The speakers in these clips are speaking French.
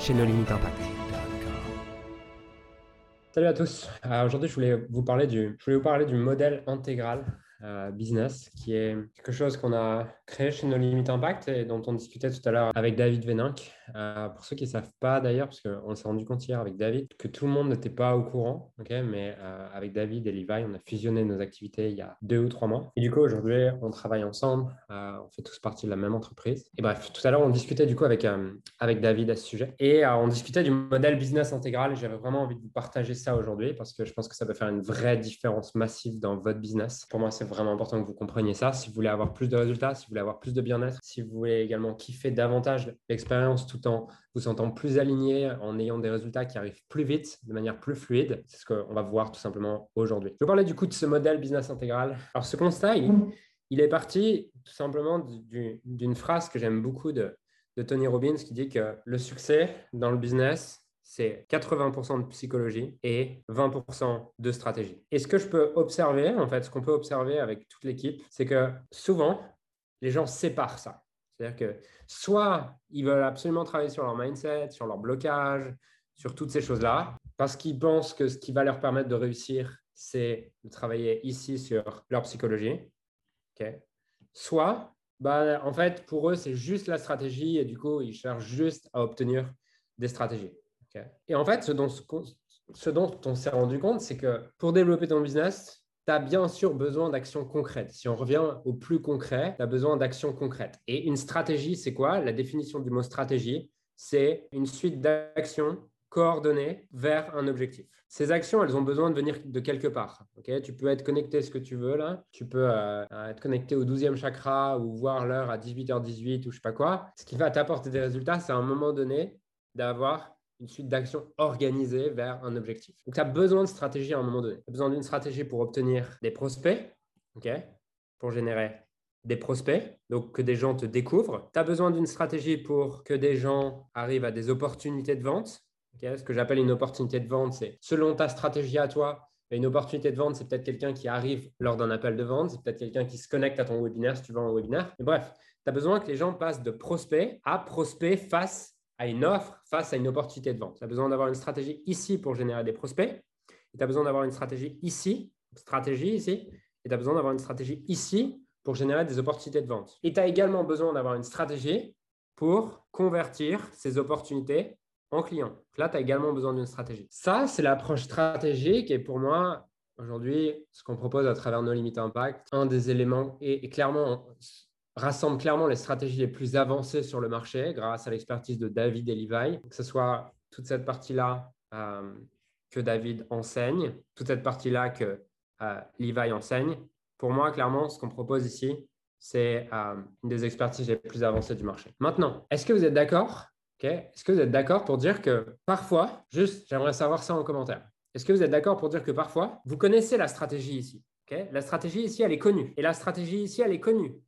chez nos limites impact. Salut à tous. Euh, aujourd'hui, je voulais vous parler du, modèle intégral euh, business, qui est quelque chose qu'on a créé chez nos limites impact et dont on discutait tout à l'heure avec David Véninck. Euh, pour ceux qui ne savent pas d'ailleurs, parce qu'on s'est rendu compte hier avec David que tout le monde n'était pas au courant, mais euh, avec David et Levi, on a fusionné nos activités il y a deux ou trois mois. Et du coup, aujourd'hui, on travaille ensemble, on fait tous partie de la même entreprise. Et bref, tout à l'heure, on discutait du coup avec, avec David à ce sujet et on discutait du modèle business intégral. J'avais vraiment envie de vous partager ça aujourd'hui parce que je pense que ça peut faire une vraie différence massive dans votre business. Pour moi, c'est vraiment important que vous compreniez ça. Si vous voulez avoir plus de résultats, si vous voulez avoir plus de bien-être, si vous voulez également kiffer davantage l'expérience tout en vous sentant plus aligné, en ayant des résultats qui arrivent plus vite, de manière plus fluide, c'est ce qu'on va voir tout simplement aujourd'hui. Je parler du coup de ce modèle business intégral. Alors ce constat, il, est parti tout simplement d'une phrase que j'aime beaucoup de Tony Robbins qui dit que le succès dans le business, c'est 80% de psychologie et 20% de stratégie. Et ce que je peux observer, en fait, ce qu'on peut observer avec toute l'équipe, c'est que souvent, les gens séparent ça. C'est-à-dire que soit ils veulent absolument travailler sur leur mindset, sur leur blocage, sur toutes ces choses-là, parce qu'ils pensent que ce qui va leur permettre de réussir, c'est de travailler ici sur leur psychologie. Soit, bah, en fait, pour eux, c'est juste la stratégie et du coup, ils cherchent juste à obtenir des stratégies. Et en fait, ce dont, ce dont on s'est rendu compte, c'est que pour développer ton business, tu as bien sûr besoin d'actions concrètes. Si on revient au plus concret, tu as besoin d'actions concrètes. Et une stratégie, c'est quoi? La définition du mot stratégie, c'est une suite d'actions coordonnées vers un objectif. Ces actions, elles ont besoin de venir de quelque part. tu peux être connecté à ce que tu veux. Tu peux euh, être connecté au 12e chakra ou voir l'heure à 18h18 ou je sais pas quoi. Ce qui va t'apporter des résultats, c'est à un moment donné d'avoir une suite d'actions organisées vers un objectif. Donc, tu as besoin de stratégie à un moment donné. Tu as besoin d'une stratégie pour obtenir des prospects, ok pour générer des prospects, donc que des gens te découvrent. Tu as besoin d'une stratégie pour que des gens arrivent à des opportunités de vente. Ce que j'appelle une opportunité de vente, c'est selon ta stratégie à toi, une opportunité de vente, c'est peut-être quelqu'un qui arrive lors d'un appel de vente, c'est peut-être quelqu'un qui se connecte à ton webinaire si tu vends un webinaire. Mais bref, tu as besoin que les gens passent de prospect à prospect face à une offre face à une opportunité de vente. Tu as besoin d'avoir une stratégie ici pour générer des prospects. tu as besoin d'avoir une stratégie ici, stratégie ici. Et tu as besoin d'avoir une stratégie ici pour générer des opportunités de vente. Et tu as également besoin d'avoir une stratégie pour convertir ces opportunités en clients. Là, tu as également besoin d'une stratégie. Ça, c'est l'approche stratégique et pour moi, aujourd'hui, ce qu'on propose à travers nos limites impact, un des éléments, et clairement, rassemble clairement les stratégies les plus avancées sur le marché grâce à l'expertise de David et Levi, que ce soit toute cette partie-là euh, que David enseigne, toute cette partie-là que euh, Levi enseigne. Pour moi, clairement, ce qu'on propose ici, c'est euh, une des expertises les plus avancées du marché. Maintenant, est-ce que vous êtes d'accord? Est-ce que vous êtes d'accord pour dire que parfois, juste, j'aimerais savoir ça en commentaire. Est-ce que vous êtes d'accord pour dire que parfois, vous connaissez la stratégie ici? La stratégie ici, elle est connue. Et la stratégie ici, elle est connue.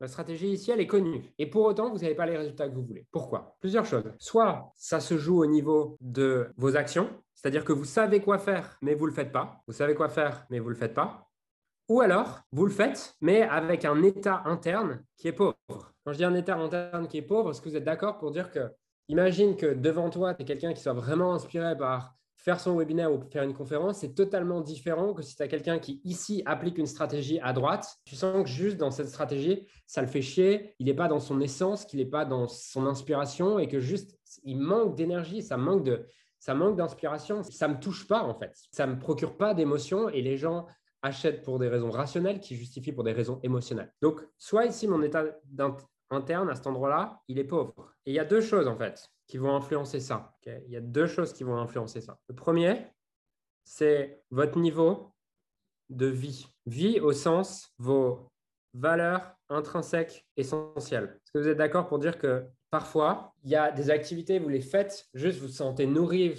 La stratégie ici, elle est connue. Et pour autant, vous n'avez pas les résultats que vous voulez. Pourquoi? Plusieurs choses. Soit ça se joue au niveau de vos actions, c'est-à-dire que vous savez quoi faire, mais vous ne le faites pas. Vous savez quoi faire, mais vous ne le faites pas. Ou alors, vous le faites, mais avec un état interne qui est pauvre. Quand je dis un état interne qui est pauvre, est-ce que vous êtes d'accord pour dire que, imagine que devant toi, tu es quelqu'un qui soit vraiment inspiré par faire son webinaire ou faire une conférence, c'est totalement différent que si tu as quelqu'un qui ici applique une stratégie à droite. Tu sens que juste dans cette stratégie, ça le fait chier, il n'est pas dans son essence, qu'il n'est pas dans son inspiration et que juste il manque d'énergie, ça manque de ça manque d'inspiration, ça me touche pas en fait. Ça me procure pas d'émotion et les gens achètent pour des raisons rationnelles qui justifient pour des raisons émotionnelles. Donc, soit ici mon état interne à cet endroit-là, il est pauvre. Et il y a deux choses en fait qui vont influencer ça. il y a deux choses qui vont influencer ça. Le premier, c'est votre niveau de vie. Vie au sens vos valeurs intrinsèques essentielles. Est-ce que vous êtes d'accord pour dire que parfois, il y a des activités, vous les faites, juste vous vous sentez nourri,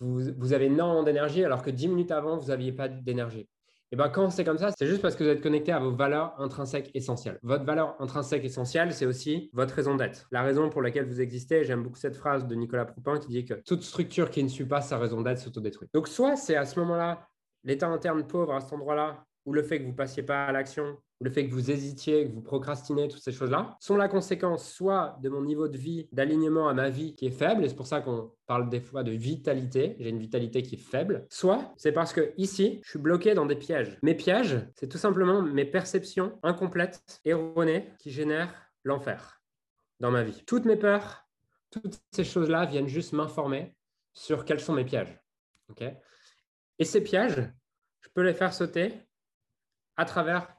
vous avez énormément d'énergie, alors que dix minutes avant, vous n'aviez pas d'énergie? Et ben quand c'est comme ça, c'est juste parce que vous êtes connecté à vos valeurs intrinsèques essentielles. Votre valeur intrinsèque essentielle, c'est aussi votre raison d'être. La raison pour laquelle vous existez, j'aime beaucoup cette phrase de Nicolas Proupin qui dit que toute structure qui ne suit pas sa raison d'être s'autodétruit. Donc soit c'est à ce moment-là, l'état interne pauvre à cet endroit-là, ou le fait que vous ne passiez pas à l'action, ou le fait que vous hésitiez, que vous procrastinez, toutes ces choses-là, sont la conséquence soit de mon niveau de vie, d'alignement à ma vie qui est faible, et c'est pour ça qu'on parle des fois de vitalité, j'ai une vitalité qui est faible, soit c'est parce que ici, je suis bloqué dans des pièges. Mes pièges, c'est tout simplement mes perceptions incomplètes, erronées, qui génèrent l'enfer dans ma vie. Toutes mes peurs, toutes ces choses-là viennent juste m'informer sur quels sont mes pièges. et ces pièges, je peux les faire sauter à travers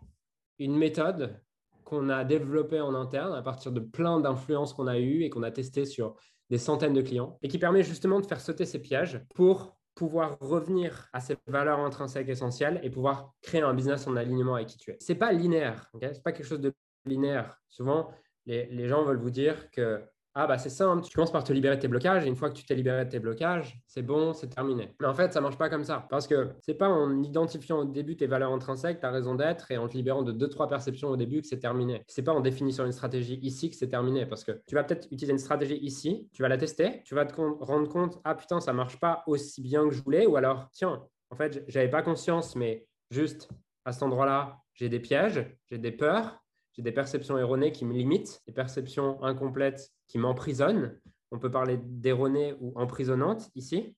une méthode qu'on a développée en interne à partir de plein d'influences qu'on a eues et qu'on a testées sur des centaines de clients et qui permet justement de faire sauter ces pièges pour pouvoir revenir à ces valeurs intrinsèques essentielles et pouvoir créer un business en alignement avec qui tu es. Ce n'est pas linéaire, ce n'est pas quelque chose de linéaire. Souvent, les, les gens veulent vous dire que ah bah c'est simple, tu commences par te libérer de tes blocages et une fois que tu t'es libéré de tes blocages, c'est bon, c'est terminé. Mais en fait, ça marche pas comme ça. Parce que c'est pas en identifiant au début tes valeurs intrinsèques, ta raison d'être et en te libérant de deux trois perceptions au début que c'est terminé. C'est pas en définissant une stratégie ici que c'est terminé. Parce que tu vas peut-être utiliser une stratégie ici, tu vas la tester, tu vas te rendre compte ah putain, ça marche pas aussi bien que je voulais. Ou alors tiens, en fait, j'avais pas conscience mais juste à cet endroit-là, j'ai des pièges, j'ai des peurs, j'ai des perceptions erronées qui me limitent, des perceptions incomplètes qui m'emprisonnent. On peut parler d'erronées ou emprisonnantes ici.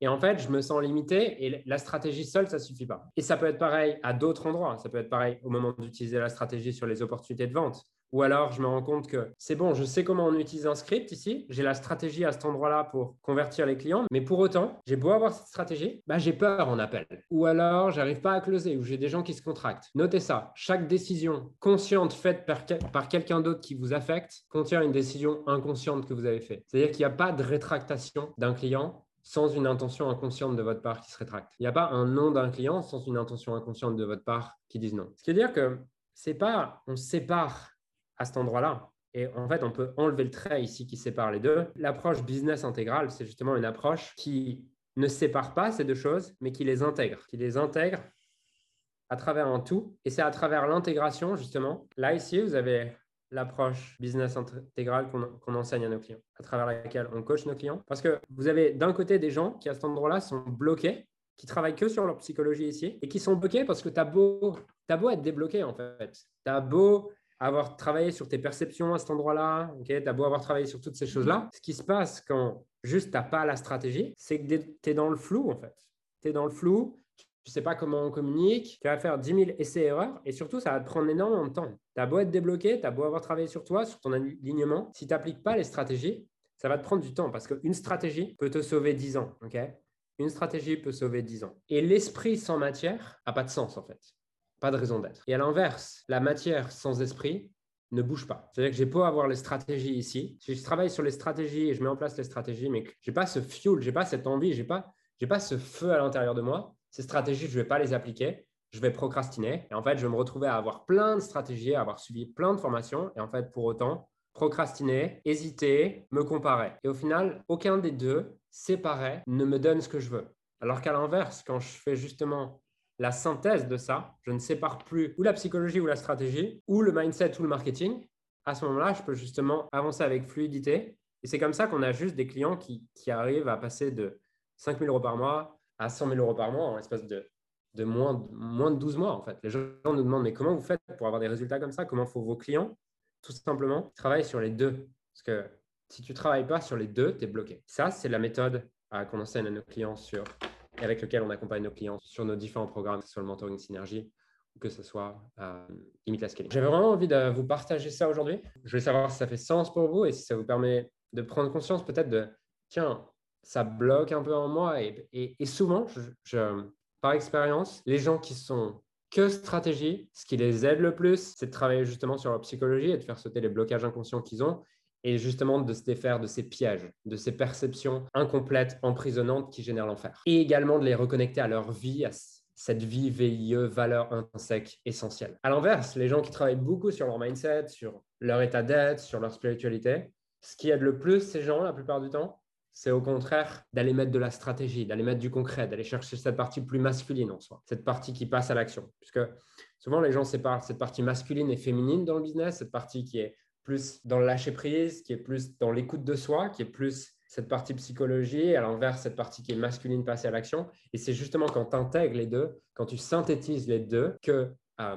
et en fait, je me sens limité et la stratégie seule, ça ne suffit pas. Et ça peut être pareil à d'autres endroits. Ça peut être pareil au moment d'utiliser la stratégie sur les opportunités de vente. Ou alors, je me rends compte que c'est bon, je sais comment on utilise un script ici, j'ai la stratégie à cet endroit-là pour convertir les clients, mais pour autant, j'ai beau avoir cette stratégie, bah, j'ai peur en appel. Ou alors, j'arrive pas à closer, ou j'ai des gens qui se contractent. Notez ça, chaque décision consciente faite par, par quelqu'un d'autre qui vous affecte contient une décision inconsciente que vous avez faite. C'est-à-dire qu'il n'y a pas de rétractation d'un client sans une intention inconsciente de votre part qui se rétracte. Il n'y a pas un nom d'un client sans une intention inconsciente de votre part qui dise non. Ce qui veut dire que c'est pas on sépare à cet endroit-là. Et en fait, on peut enlever le trait ici qui sépare les deux. L'approche business intégrale, c'est justement une approche qui ne sépare pas ces deux choses, mais qui les intègre, qui les intègre à travers un tout. Et c'est à travers l'intégration, justement. Là, ici, vous avez l'approche business intégrale qu'on enseigne à nos clients, à travers laquelle on coach nos clients. Parce que vous avez d'un côté des gens qui, à cet endroit-là, sont bloqués, qui travaillent que sur leur psychologie ici, et qui sont bloqués parce que tu as beau, as beau être débloqué, en fait. Tu as beau avoir travaillé sur tes perceptions à cet endroit-là, ok, tu as beau avoir travaillé sur toutes ces choses-là, ce qui se passe quand juste tu n'as pas la stratégie, c'est que tu es dans le flou en fait. Tu es dans le flou, tu ne sais pas comment on communique, tu vas faire 10 000 essais-erreurs et surtout, ça va te prendre énormément de temps. Tu as beau être débloqué, tu as beau avoir travaillé sur toi, sur ton alignement, si tu n'appliques pas les stratégies, ça va te prendre du temps parce qu'une stratégie peut te sauver 10 ans. ok? Une stratégie peut sauver 10 ans. Et l'esprit sans matière n'a pas de sens en fait pas de raison d'être. Et à l'inverse, la matière sans esprit ne bouge pas. C'est-à-dire que j'ai pas avoir les stratégies ici. Si je travaille sur les stratégies et je mets en place les stratégies, mais que j'ai pas ce fuel, j'ai pas cette envie, j'ai pas, j'ai pas ce feu à l'intérieur de moi, ces stratégies, je vais pas les appliquer. Je vais procrastiner et en fait, je vais me retrouver à avoir plein de stratégies, à avoir suivi plein de formations et en fait, pour autant, procrastiner, hésiter, me comparer. Et au final, aucun des deux séparés ne me donne ce que je veux. Alors qu'à l'inverse, quand je fais justement la synthèse de ça, je ne sépare plus ou la psychologie ou la stratégie, ou le mindset ou le marketing. À ce moment-là, je peux justement avancer avec fluidité. Et c'est comme ça qu'on a juste des clients qui, arrivent à passer de 5 000 euros par mois à 100 000 euros par mois en espace de, de, moins, moins de 12 mois. En fait. Les gens nous demandent, mais comment vous faites pour avoir des résultats comme ça? Comment font vos clients? Tout simplement, travaille sur les deux. Parce que si tu ne travailles pas sur les deux, tu es bloqué. Ça, c'est la méthode qu'on enseigne à nos clients sur avec lequel on accompagne nos clients sur nos différents programmes, que ce soit le mentoring synergie ou que ce soit euh, la Scaling. J'avais vraiment envie de vous partager ça aujourd'hui. Je voulais savoir si ça fait sens pour vous et si ça vous permet de prendre conscience peut-être de, tiens, ça bloque un peu en moi. Et, souvent, par expérience, les gens qui sont que stratégie, ce qui les aide le plus, c'est de travailler justement sur leur psychologie et de faire sauter les blocages inconscients qu'ils ont et justement de se défaire de ces pièges, de ces perceptions incomplètes, emprisonnantes qui génèrent l'enfer. Et également de les reconnecter à leur vie, à cette vie VIE, valeur intrinsèque essentielle. À l'inverse, les gens qui travaillent beaucoup sur leur mindset, sur leur état d'être, sur leur spiritualité, ce qui aide le plus ces gens la plupart du temps, c'est au contraire d'aller mettre de la stratégie, d'aller mettre du concret, d'aller chercher cette partie plus masculine en soi, cette partie qui passe à l'action. Puisque souvent les gens séparent cette partie masculine et féminine dans le business, cette partie qui est plus dans le lâcher prise, qui est plus dans l'écoute de soi, qui est plus cette partie psychologie, à l'inverse, cette partie qui est masculine passée à l'action. Et c'est justement quand tu intègres les deux, quand tu synthétises les deux, que euh,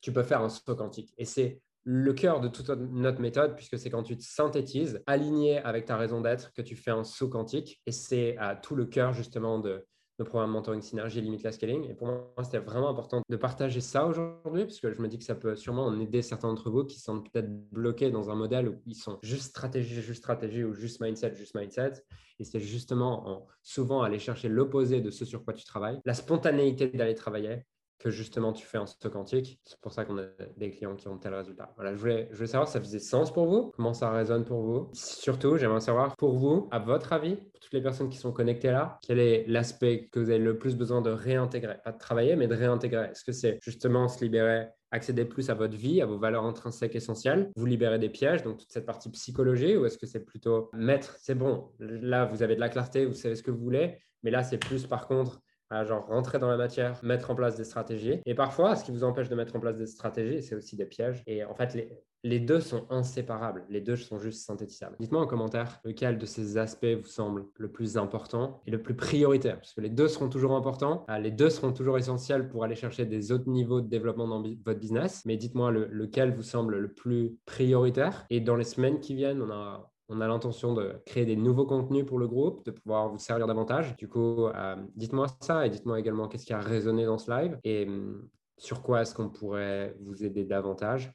tu peux faire un saut quantique. Et c'est le cœur de toute notre méthode, puisque c'est quand tu te synthétises, aligné avec ta raison d'être, que tu fais un saut quantique. Et c'est à tout le cœur justement de nos programmes mentoring synergie limite la scaling. Et pour moi, c'était vraiment important de partager ça aujourd'hui, parce que je me dis que ça peut sûrement en aider certains d'entre vous qui sont peut-être bloqués dans un modèle où ils sont juste stratégie, juste stratégie ou juste mindset, juste mindset. Et c'est justement en souvent aller chercher l'opposé de ce sur quoi tu travailles, la spontanéité d'aller travailler, que justement tu fais en stock quantique. C'est pour ça qu'on a des clients qui ont tel résultat. Voilà, je voulais, je voulais savoir si ça faisait sens pour vous, comment ça résonne pour vous. Surtout, j'aimerais savoir pour vous, à votre avis, pour toutes les personnes qui sont connectées là, quel est l'aspect que vous avez le plus besoin de réintégrer Pas de travailler, mais de réintégrer? Est-ce que c'est justement se libérer accéder plus à votre vie, à vos valeurs intrinsèques essentielles, vous libérer des pièges, donc toute cette partie psychologie, ou est-ce que c'est plutôt mettre, c'est bon, là vous avez de la clarté, vous savez ce que vous voulez, mais là c'est plus par contre genre rentrer dans la matière, mettre en place des stratégies. Et parfois, ce qui vous empêche de mettre en place des stratégies, c'est aussi des pièges. Et en fait, les, les deux sont inséparables. Les deux sont juste synthétisables. Dites-moi en commentaire lequel de ces aspects vous semble le plus important et le plus prioritaire. Parce que les deux seront toujours importants. Ah, les deux seront toujours essentiels pour aller chercher des autres niveaux de développement dans votre business. Mais dites-moi lequel vous semble le plus prioritaire. Et dans les semaines qui viennent, on a on a l'intention de créer des nouveaux contenus pour le groupe, de pouvoir vous servir davantage. Du coup, euh, dites-moi ça et dites-moi également qu'est-ce qui a résonné dans ce live et hum, sur quoi est-ce qu'on pourrait vous aider davantage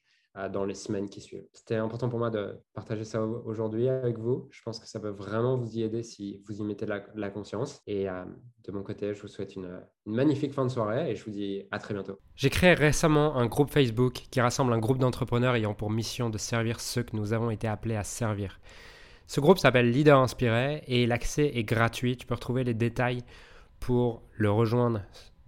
dans les semaines qui suivent. C'était important pour moi de partager ça aujourd'hui avec vous. Je pense que ça peut vraiment vous y aider si vous y mettez de la, conscience. Et euh, de mon côté, je vous souhaite une, une, magnifique fin de soirée et je vous dis à très bientôt. J'ai créé récemment un groupe Facebook qui rassemble un groupe d'entrepreneurs ayant pour mission de servir ceux que nous avons été appelés à servir. Ce groupe s'appelle Leader Inspiré et l'accès est gratuit. Tu peux retrouver les détails pour le rejoindre